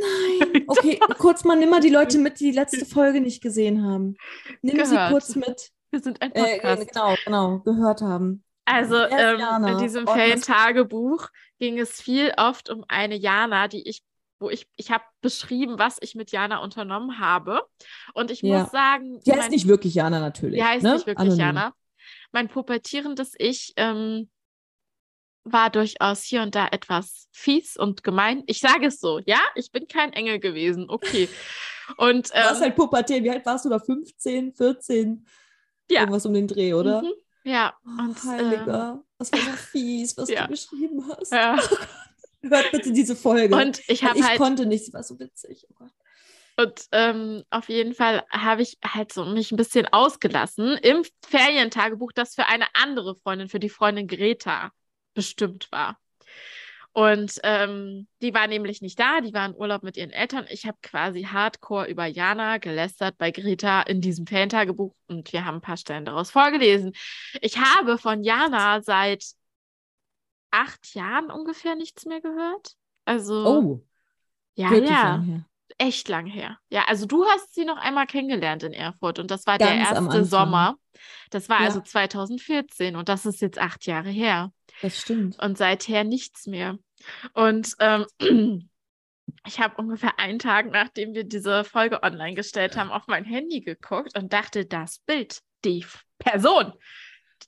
S2: Nein. [laughs] Okay, kurz mal, nimm mal die Leute mit, die die letzte [laughs] Folge nicht gesehen haben. Nimm sie
S1: Gehört.
S2: kurz mit.
S1: wir sind ein
S2: Äh,
S1: Podcast.
S2: genau, genau, gehört haben.
S1: Also ähm, in diesem
S2: Oh,
S1: Ferientagebuch ging es viel oft um eine Jana, die ich, wo ich, ich habe beschrieben, was ich mit Jana unternommen habe. Und ich
S2: Ja.
S1: muss sagen,
S2: Die heißt
S1: mein-
S2: nicht wirklich Jana natürlich.
S1: die heißt
S2: ne?
S1: nicht wirklich
S2: Anonym.
S1: Jana. Mein pubertierendes Ich ähm, war durchaus hier und da etwas fies und gemein. Ich sage es so, ja, ich bin kein Engel gewesen, okay. [laughs] Und
S2: Du warst
S1: ähm,
S2: halt Pubertät. Wie alt warst du da? 15, 14?
S1: Ja.
S2: Irgendwas um den Dreh, oder?
S1: mhm, ja,
S2: Oh,
S1: und ähm,
S2: Heiliger. Das war so fies, was [laughs]
S1: ja.
S2: du geschrieben hast.
S1: ja.
S2: Hört bitte diese Folge.
S1: und ich
S2: ich
S1: halt
S2: konnte nicht, sie war so witzig. Oh.
S1: Und ähm, auf jeden Fall habe ich halt so mich ein bisschen ausgelassen im Ferientagebuch, das für eine andere Freundin, für die Freundin Greta bestimmt war. Und ähm, die war nämlich nicht da, die war in Urlaub mit ihren Eltern. Ich habe quasi hardcore über Jana gelästert bei Greta in diesem Ferientagebuch und wir haben ein paar Stellen daraus vorgelesen. Ich habe von Jana seit acht Jahren ungefähr nichts mehr gehört. Also,
S2: Oh,
S1: ja, ja echt lang her. Ja, also du hast sie noch einmal kennengelernt in Erfurt und das war der
S2: Ganz am
S1: erste. Sommer. Das war
S2: Ja.
S1: also 2014 und das ist jetzt acht Jahre her
S2: Das stimmt.
S1: und seither nichts mehr. Und ähm, [clears throat] ich habe ungefähr einen Tag, nachdem wir diese Folge online gestellt haben, auf mein Handy geguckt und dachte, das Bild, die Person,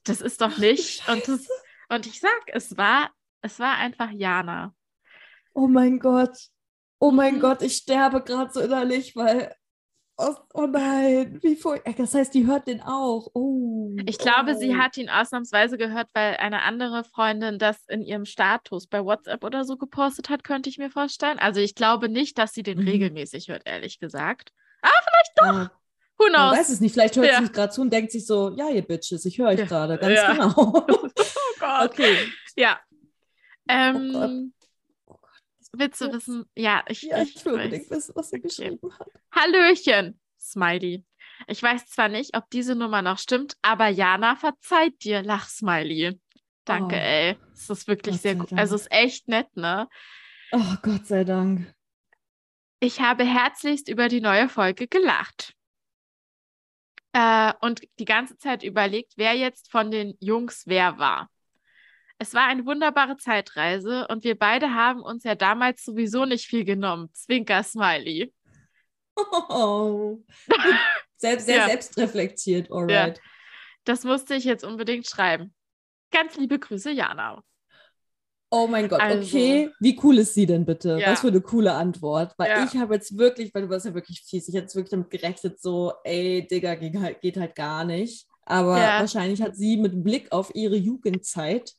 S1: das ist doch nicht. [laughs] Und, das, und ich sag, es war, es war einfach Jana.
S2: Oh mein Gott. Oh mein
S1: Mhm.
S2: Gott, ich sterbe gerade so innerlich, weil. Oh, oh nein, wie voll. Das heißt, die hört den auch. Oh.
S1: Ich glaube,
S2: oh.
S1: sie hat ihn ausnahmsweise gehört, weil eine andere Freundin das in ihrem Status bei WhatsApp oder so gepostet hat, könnte ich mir vorstellen. Also ich glaube nicht, dass sie den
S2: Mhm.
S1: regelmäßig hört, ehrlich gesagt.
S2: Ja,
S1: Who
S2: man
S1: knows?
S2: weiß es nicht. Vielleicht hört
S1: Ja.
S2: sie mich gerade zu und denkt sich so: Ja, ihr Bitches, ich höre euch
S1: Ja.
S2: gerade. [laughs] Ganz
S1: Ja.
S2: genau. [laughs]
S1: Oh Gott.
S2: okay.
S1: Ja. Ähm,
S2: Oh Gott.
S1: Willst du wissen? Ja, ich,
S2: Ja, ich,
S1: ich
S2: will unbedingt wissen, was sie
S1: Okay.
S2: geschrieben hat.
S1: Hallöchen, Smiley. Ich weiß zwar nicht, ob diese Nummer noch stimmt, aber Jana verzeiht dir, Lach-Smiley. Danke,
S2: Oh.
S1: ey. Es ist wirklich
S2: Gott
S1: sehr gut. Also es ist echt nett, ne?
S2: Oh Gott sei Dank.
S1: Ich habe herzlichst über die neue Folge gelacht. Äh, und die ganze Zeit überlegt, wer jetzt von den Jungs wer war. Es war eine wunderbare Zeitreise und wir beide haben uns ja damals sowieso nicht viel genommen. Zwinker Smiley.
S2: Oh. [laughs] Selbst, sehr
S1: Ja.
S2: selbstreflektiert, alright.
S1: Das musste ich jetzt unbedingt schreiben. Ganz liebe Grüße, Jana.
S2: Oh mein Gott,
S1: Also-
S2: okay. Wie cool ist sie denn bitte?
S1: Ja.
S2: Was für eine coole Antwort. Weil
S1: Ja.
S2: ich habe jetzt wirklich, weil du warst ja wirklich fies, ich hätte jetzt wirklich damit gerechnet, so, ey, Digga, geht halt, geht halt gar nicht. Aber
S1: Ja.
S2: wahrscheinlich hat sie mit Blick auf ihre Jugendzeit,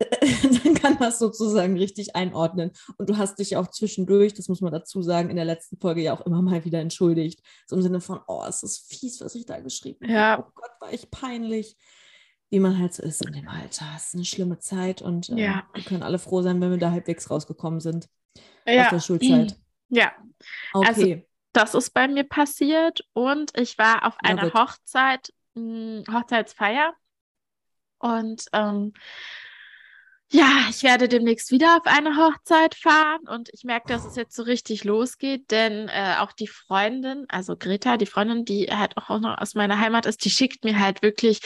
S2: [laughs] dann kann das sozusagen richtig einordnen. Und du hast dich auch zwischendurch, das muss man dazu sagen, in der letzten Folge ja auch immer mal wieder entschuldigt. So im Sinne von, oh, es ist fies, was ich da geschrieben
S1: Ja.
S2: habe. Oh Gott, war ich peinlich. Wie man halt so ist in dem Alter. Es ist eine schlimme Zeit und äh,
S1: Ja.
S2: wir können alle froh sein, wenn wir da halbwegs rausgekommen sind aus
S1: Ja,
S2: der Schulzeit.
S1: ja, Also,
S2: Okay.
S1: das ist bei mir passiert und ich war auf einer
S2: it.
S1: Hochzeit, mh, Hochzeitsfeier und ähm, ja, ich werde demnächst wieder auf eine Hochzeit fahren und ich merke, dass es jetzt so richtig losgeht, denn äh, auch die Freundin, also Greta, die Freundin, die halt auch noch aus meiner Heimat ist, die schickt mir halt wirklich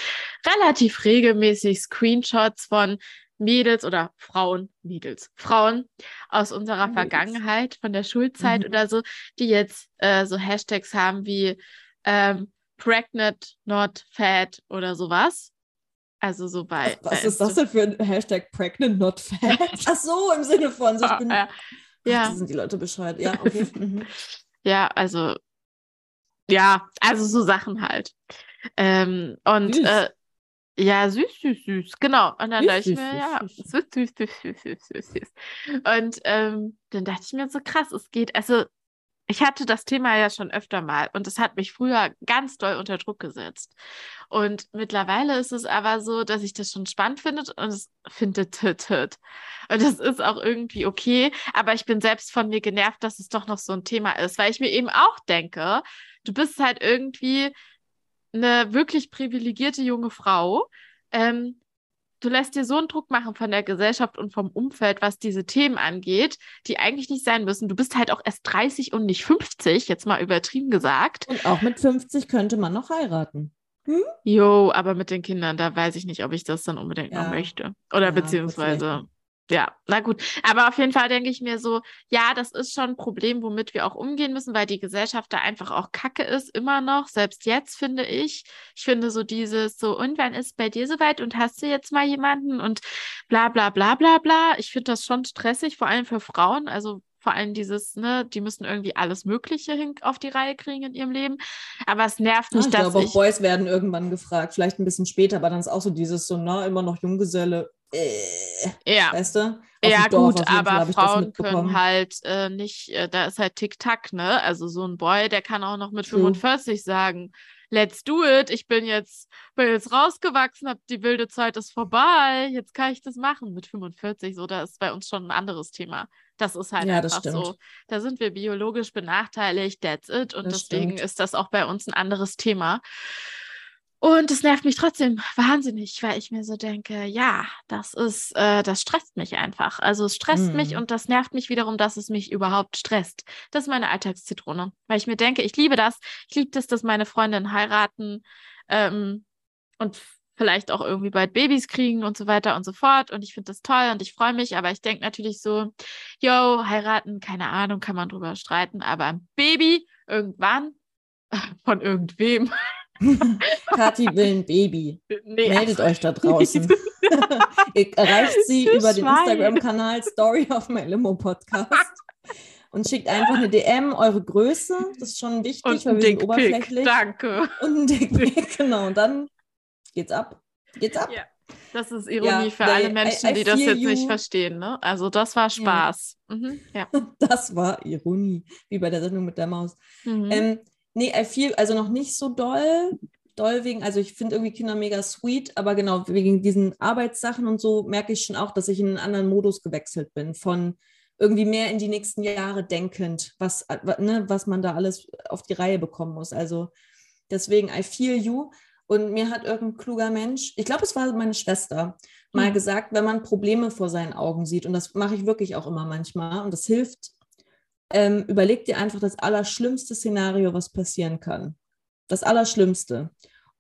S1: relativ regelmäßig Screenshots von Mädels oder Frauen, Mädels, Frauen aus unserer
S2: Mädels.
S1: Vergangenheit, von der Schulzeit
S2: Mhm.
S1: oder so, die jetzt äh, so Hashtags haben wie ähm, pregnant, not fat oder sowas. Also so bei.
S2: Was ist das denn für ein Hashtag pregnant, not fat? [laughs] Ach so, im Sinne von, so ich bin,
S1: ja.
S2: Ach, sind die Leute Bescheid. Ja, okay. [laughs] Mhm.
S1: Ja, also, ja, also so Sachen halt. Ähm, und
S2: Süß.
S1: äh, ja, süß, süß, süß, genau. Und dann
S2: Süß,
S1: dachte ich mir,
S2: süß,
S1: ja,
S2: süß.
S1: süß, süß, süß, süß, süß, süß, süß. Und ähm, dann dachte ich mir so krass, es geht, also ich hatte das Thema ja schon öfter mal und es hat mich früher ganz doll unter Druck gesetzt. Und mittlerweile ist es aber so, dass ich das schon spannend finde und es findet. Und das ist auch irgendwie okay. Aber ich bin selbst von mir genervt, dass es doch noch so ein Thema ist, weil ich mir eben auch denke, du bist halt irgendwie eine wirklich privilegierte junge Frau. Ähm, du lässt dir so einen Druck machen von der Gesellschaft und vom Umfeld, was diese Themen angeht, die eigentlich nicht sein müssen. Du bist halt auch erst 30 und nicht 50, jetzt mal übertrieben gesagt.
S2: Und auch mit 50 könnte man noch heiraten.
S1: Jo, aber mit den Kindern, da weiß ich nicht, ob ich das dann unbedingt
S2: Ja.
S1: noch möchte. Oder
S2: Ja,
S1: beziehungsweise, ja, na gut. Aber auf jeden Fall denke ich mir so, ja, das ist schon ein Problem, womit wir auch umgehen müssen, weil die Gesellschaft da einfach auch kacke ist, immer noch. Selbst jetzt finde ich. Ich finde so dieses so, und wann ist bei dir soweit und hast du jetzt mal jemanden und bla bla bla bla bla. Ich finde das schon stressig, vor allem für Frauen. Also vor allem dieses, ne, die müssen irgendwie alles Mögliche hin auf die Reihe kriegen in ihrem Leben. Aber es nervt
S2: Ja,
S1: mich,
S2: ich
S1: dass
S2: glaube, auch
S1: ich.
S2: Boys werden irgendwann gefragt, vielleicht ein bisschen später, aber dann ist auch so dieses so, na, immer noch Junggeselle. Äh,
S1: Ja.
S2: weißt du? Auf
S1: Ja,
S2: Dorf
S1: gut, aber Frauen können halt äh, nicht, äh, da ist halt Tick-Tack, ne? Also so ein Boy, der kann auch noch mit
S2: True.
S1: 45 sagen, let's do it, ich bin jetzt, bin jetzt rausgewachsen, hab die wilde Zeit ist vorbei, jetzt kann ich das machen mit 45. So, da ist bei uns schon ein anderes Thema. Das ist halt
S2: Ja,
S1: einfach so. Da sind wir biologisch benachteiligt, that's it. Und
S2: Das
S1: deswegen
S2: stimmt.
S1: ist das auch bei uns ein anderes Thema. Und es nervt mich trotzdem wahnsinnig, weil ich mir so denke, ja, das ist, äh, das stresst mich einfach. Also es stresst mich
S2: Mhm.
S1: und das nervt mich wiederum, dass es mich überhaupt stresst. Das ist meine Alltagszitrone, weil ich mir denke, ich liebe das. Ich liebe das, dass meine Freundinnen heiraten ähm, und vielleicht auch irgendwie bald Babys kriegen und so weiter und so fort. Und ich finde das toll und ich freue mich, aber ich denke natürlich so, yo, heiraten, keine Ahnung, kann man drüber streiten, aber ein Baby irgendwann [laughs] von irgendwem. [laughs]
S2: Kathi will ein Baby.
S1: Nee,
S2: Meldet euch da [laughs] draußen. [laughs] Ihr erreicht sie über den
S1: Schwein.
S2: Instagram-Kanal Story of My Limo Podcast und schickt einfach eine DM, eure Größe. Das ist schon wichtig,
S1: Und
S2: weil wir sind oberflächlich.
S1: danke.
S2: Und ein Dickpick, genau. Und dann geht's ab. Geht's ab.
S1: Ja. Das ist Ironie
S2: Ja,
S1: für alle
S2: I-
S1: Menschen,
S2: I
S1: die das jetzt nicht
S2: you.
S1: verstehen. Ne? Also das war Spaß. Mhm, ja.
S2: Das war Ironie, wie bei der Sendung mit der Maus.
S1: Mhm.
S2: Ähm, nee, I feel, also noch nicht so doll. Doll wegen, also ich finde irgendwie Kinder mega sweet, aber genau wegen diesen Arbeitssachen und so merke ich schon auch, dass ich in einen anderen Modus gewechselt bin. Von irgendwie mehr in die nächsten Jahre denkend, was, äh, ne, was man da alles auf die Reihe bekommen muss. Also deswegen, I feel you. Und mir hat irgendein kluger Mensch, ich glaube, es war meine Schwester, mal
S1: Mhm.
S2: gesagt, wenn man Probleme vor seinen Augen sieht, und das mache ich wirklich auch immer manchmal, und das hilft, ähm, überleg dir einfach das allerschlimmste Szenario, was passieren kann. Das Allerschlimmste.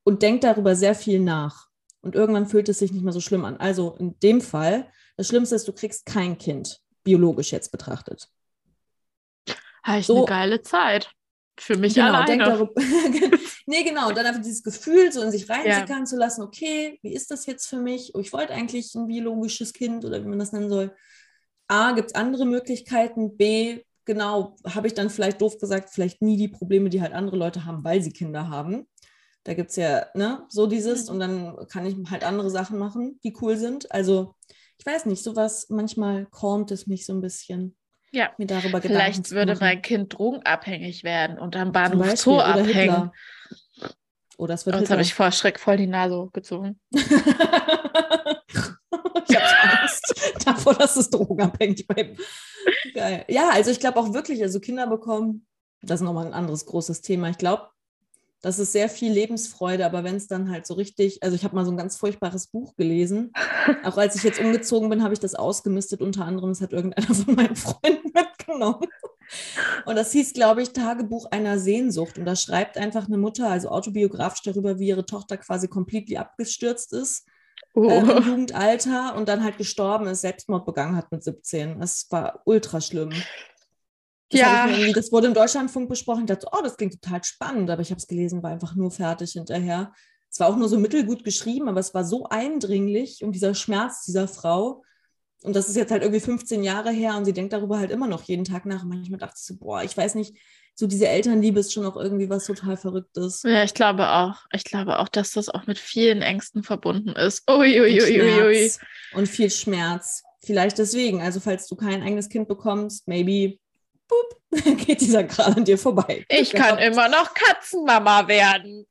S2: Und denk darüber sehr viel nach. Und irgendwann fühlt es sich nicht mehr so schlimm an. Also in dem Fall, das Schlimmste ist, du kriegst kein Kind, biologisch jetzt betrachtet.
S1: Habe ich
S2: so-
S1: eine geile Zeit. Für mich
S2: genau, denk
S1: alleine.
S2: darüber. [laughs] nee, genau. Und dann einfach dieses Gefühl, so in sich reinsickern zu lassen, okay, wie ist das jetzt für mich? Oh, ich wollte eigentlich ein biologisches Kind oder wie man das nennen soll. A, gibt es andere Möglichkeiten? B, genau, habe ich dann vielleicht doof gesagt, vielleicht nie die Probleme, die halt andere Leute haben, weil sie Kinder haben. Da gibt es ja, ne, so dieses
S1: Mhm.
S2: und dann kann ich halt andere Sachen machen, die cool sind. Also, ich weiß nicht, sowas, manchmal calmt es mich so ein bisschen,
S1: Ja.
S2: mir darüber Gedanken
S1: Vielleicht würde mein Kind drogenabhängig werden und am Bahnhof
S2: Beispiel,
S1: Zoo
S2: oder
S1: abhängen.
S2: Hitler. Oder es wird
S1: Und jetzt habe ich vor Schreck voll die Nase hochgezogen. [laughs]
S2: ich habe [laughs] Angst davor, dass es drogenabhängig bleibt. Geil. Ja, also ich glaube auch wirklich, also Kinder bekommen, das ist nochmal ein anderes großes Thema. Ich glaube, das ist sehr viel Lebensfreude, aber wenn es dann halt so richtig, also ich habe mal so ein ganz furchtbares Buch gelesen. [laughs] Auch als ich jetzt umgezogen bin, habe ich das ausgemistet. Unter anderem, das hat irgendeiner von meinen Freunden [laughs] mitgenommen. Und das hieß, glaube ich, Tagebuch einer Sehnsucht. Und da schreibt einfach eine Mutter, also autobiografisch darüber, wie ihre Tochter quasi komplett abgestürzt ist
S1: Oh.
S2: äh, im [laughs] Jugendalter und dann halt gestorben ist, Selbstmord begangen hat mit 17. Das war ultra schlimm. Das,
S1: Ja.
S2: das wurde im Deutschlandfunk besprochen. Ich dachte, oh, das klingt total spannend, aber ich habe es gelesen, war einfach nur fertig hinterher. Es war auch nur so mittelgut geschrieben, aber es war so eindringlich und dieser Schmerz dieser Frau. Und das ist jetzt halt irgendwie 15 Jahre her und sie denkt darüber halt immer noch jeden Tag nach. Und manchmal dachte ich so, boah, ich weiß nicht, so diese Elternliebe ist schon auch irgendwie was total Verrücktes.
S1: Ja, ich glaube auch. Ich glaube auch, dass das auch mit vielen Ängsten verbunden ist. Uiuiuiui.
S2: Schmerz und viel Schmerz. Vielleicht deswegen. Also, falls du kein eigenes Kind bekommst, maybe boop, [laughs] geht dieser Kran an dir vorbei.
S1: Ich kann
S2: Gehabt.
S1: immer noch Katzenmama werden.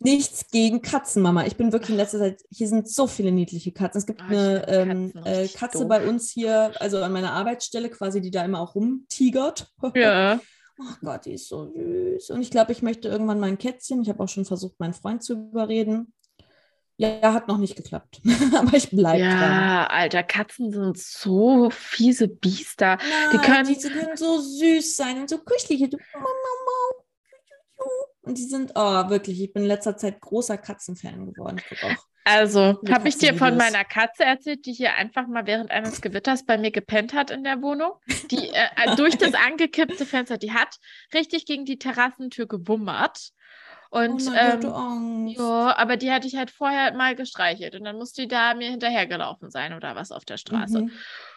S2: Nichts gegen Katzenmama. Ich bin wirklich in letzter Zeit, hier sind so viele niedliche Katzen. Es gibt
S1: ich
S2: eine ähm,
S1: Katzen
S2: äh, Katze
S1: doof.
S2: bei uns hier, also an meiner Arbeitsstelle quasi, die da immer auch rumtigert. [laughs]
S1: Ja.
S2: Oh Gott, die ist so süß. Und ich glaube, ich möchte irgendwann mal ein Kätzchen. Ich habe auch schon versucht, meinen Freund zu überreden. Ja, hat noch nicht geklappt. [laughs] Aber ich bleibe dran.
S1: Ja, Alter, Katzen sind so fiese Biester.
S2: Die
S1: Die können-
S2: die können so süß sein und so kuschelig. Und die sind, oh, wirklich, ich bin in letzter Zeit großer Katzenfan geworden. Ich auch.
S1: Also, habe ich dir von meiner Katze erzählt, die hier einfach mal während eines Gewitters bei mir gepennt hat in der Wohnung? Die äh, [laughs] durch das angekippte Fenster, die hat richtig gegen die Terrassentür gewummert. Und
S2: oh nein,
S1: ähm, ja, aber die hatte ich halt vorher mal gestreichelt und dann musste die da mir hinterhergelaufen sein oder was auf der Straße.
S2: Mhm.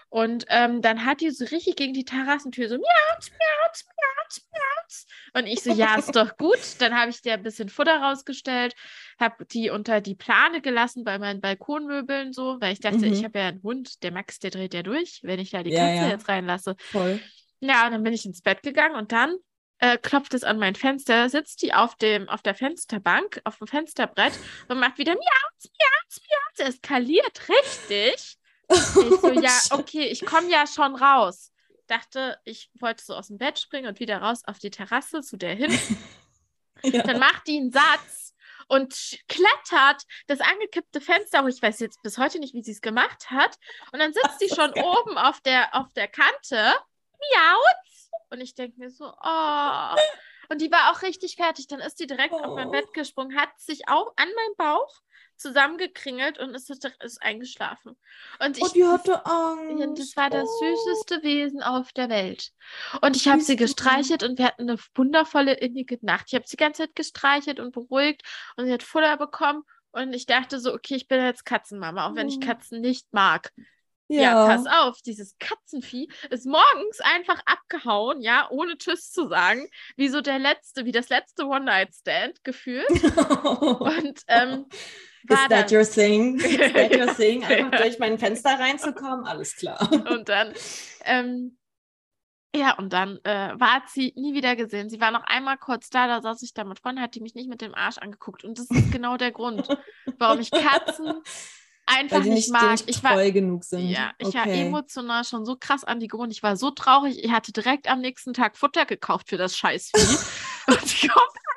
S1: Und ähm, dann hat die so richtig gegen die Terrassentür so miauz, miauz, miauz, miauz. Und ich so, ja, ist doch gut. Dann habe ich dir ein bisschen Futter rausgestellt, habe die unter die Plane gelassen bei meinen Balkonmöbeln so, weil ich dachte,
S2: Mhm.
S1: ich habe ja einen Hund, der Max, der dreht ja durch, wenn ich da die
S2: Ja,
S1: Katze
S2: ja.
S1: jetzt reinlasse.
S2: Voll.
S1: Ja, und dann bin ich ins Bett gegangen und dann äh, klopft es an mein Fenster, sitzt die auf, dem, auf der Fensterbank, auf dem Fensterbrett und macht wieder miauz, miauz, miauz, eskaliert richtig. Ich so, [laughs] ja, okay, ich komme ja schon raus. Dachte, ich wollte so aus dem Bett springen und wieder raus auf die Terrasse zu der hin. [laughs]
S2: Ja.
S1: Dann macht die einen Satz und klettert das angekippte Fenster hoch. Ich weiß jetzt bis heute nicht, wie sie es gemacht hat. Und dann sitzt sie [laughs] schon oben auf der, auf der Kante. Miauz. Und ich denke mir so, oh. Und die war auch richtig fertig. Dann ist die direkt auf mein
S2: Oh.
S1: Bett gesprungen, hat sich auch an meinen Bauch zusammengekringelt und ist, ist eingeschlafen. Und ich,
S2: Und Oh, die hatte
S1: ja,
S2: Angst.
S1: das war das
S2: Oh.
S1: süßeste Wesen auf der Welt. Und ich habe sie gestreichelt und wir hatten eine wundervolle innige Nacht. Ich habe sie die ganze Zeit gestreichelt und beruhigt und sie hat Futter bekommen. Und ich dachte so, okay, ich bin jetzt Katzenmama, auch wenn ich
S2: Oh.
S1: Katzen nicht mag. Ja, pass auf, dieses Katzenvieh ist morgens einfach abgehauen, ja, ohne Tschüss zu sagen, wie so der letzte, wie das letzte One-Night-Stand gefühlt. [laughs] Und ähm, [laughs]
S2: Is
S1: war
S2: that your thing? [laughs] Is that your thing? Einfach
S1: Ja.
S2: durch mein Fenster reinzukommen? Alles klar.
S1: und dann, ähm, ja, und dann äh, war sie nie wieder gesehen. Sie war noch einmal kurz da, da saß ich da mit Freunden, hat die mich nicht mit dem Arsch angeguckt. Und das ist genau der Grund, warum ich Katzen [laughs] einfach nicht
S2: nicht,
S1: mag.
S2: nicht
S1: Ich war,
S2: genug sind.
S1: ja, ich war
S2: okay.
S1: emotional schon so krass an die Grund. Ich war so traurig. Ich hatte direkt am nächsten Tag Futter gekauft für das Scheißvieh. [laughs] und ich komme einfach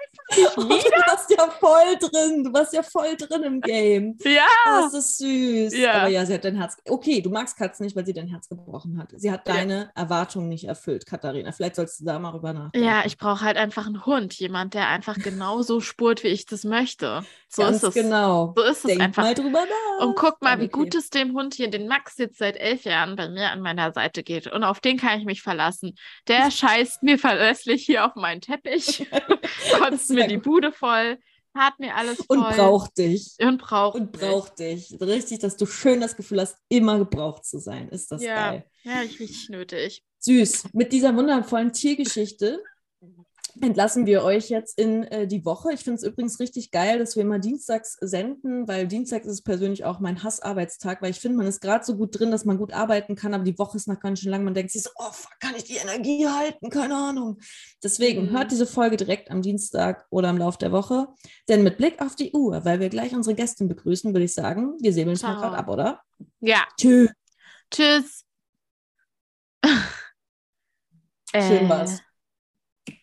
S2: Oh, [laughs] du warst ja voll drin. Du warst ja voll drin im Game.
S1: Ja.
S2: Oh, das ist süß.
S1: Ja.
S2: Aber ja, sie hat dein Herz. Okay, du magst Katzen nicht, weil sie dein Herz gebrochen hat. Sie hat
S1: Ja.
S2: deine Erwartungen nicht erfüllt, Katharina. Vielleicht sollst du da mal rüber nachdenken.
S1: Ja, ich brauche halt einfach einen Hund. Jemand, der einfach genauso [laughs] spurt, wie ich das möchte. So
S2: Ganz
S1: ist es.
S2: genau.
S1: So ist es
S2: Denk
S1: einfach.
S2: mal drüber nach.
S1: Und guck mal, wie
S2: okay.
S1: gut es dem Hund hier, den Max jetzt seit elf Jahren bei mir an meiner Seite geht. Und auf den kann ich mich verlassen. Der [laughs] scheißt mir verlässlich hier auf meinen Teppich, kotzt
S2: Sehr
S1: mir die. Bude voll, hat mir alles voll.
S2: Und braucht dich.
S1: Und braucht
S2: Und braucht dich. Richtig, dass du schön das Gefühl hast, immer gebraucht zu sein. Ist das
S1: Ja.
S2: geil.
S1: Ja, ich richtig nötig.
S2: Süß. Mit dieser wundervollen Tiergeschichte [laughs] entlassen wir euch jetzt in äh, die Woche. Ich finde es übrigens richtig geil, dass wir immer dienstags senden, weil dienstags ist persönlich auch mein Hassarbeitstag, weil ich finde, man ist gerade so gut drin, dass man gut arbeiten kann, aber die Woche ist noch ganz schön lang. Man denkt sich so, oh, fuck, kann ich die Energie halten? Keine Ahnung. Deswegen
S1: Mhm.
S2: hört diese Folge direkt am Dienstag oder im Laufe der Woche. Denn mit Blick auf die Uhr, weil wir gleich unsere Gästin begrüßen, würde ich sagen, wir säbeln es mal gerade ab, oder?
S1: Ja,
S2: Tschüss.
S1: tschüss. [laughs]
S2: Schön
S1: Äh,
S2: war's.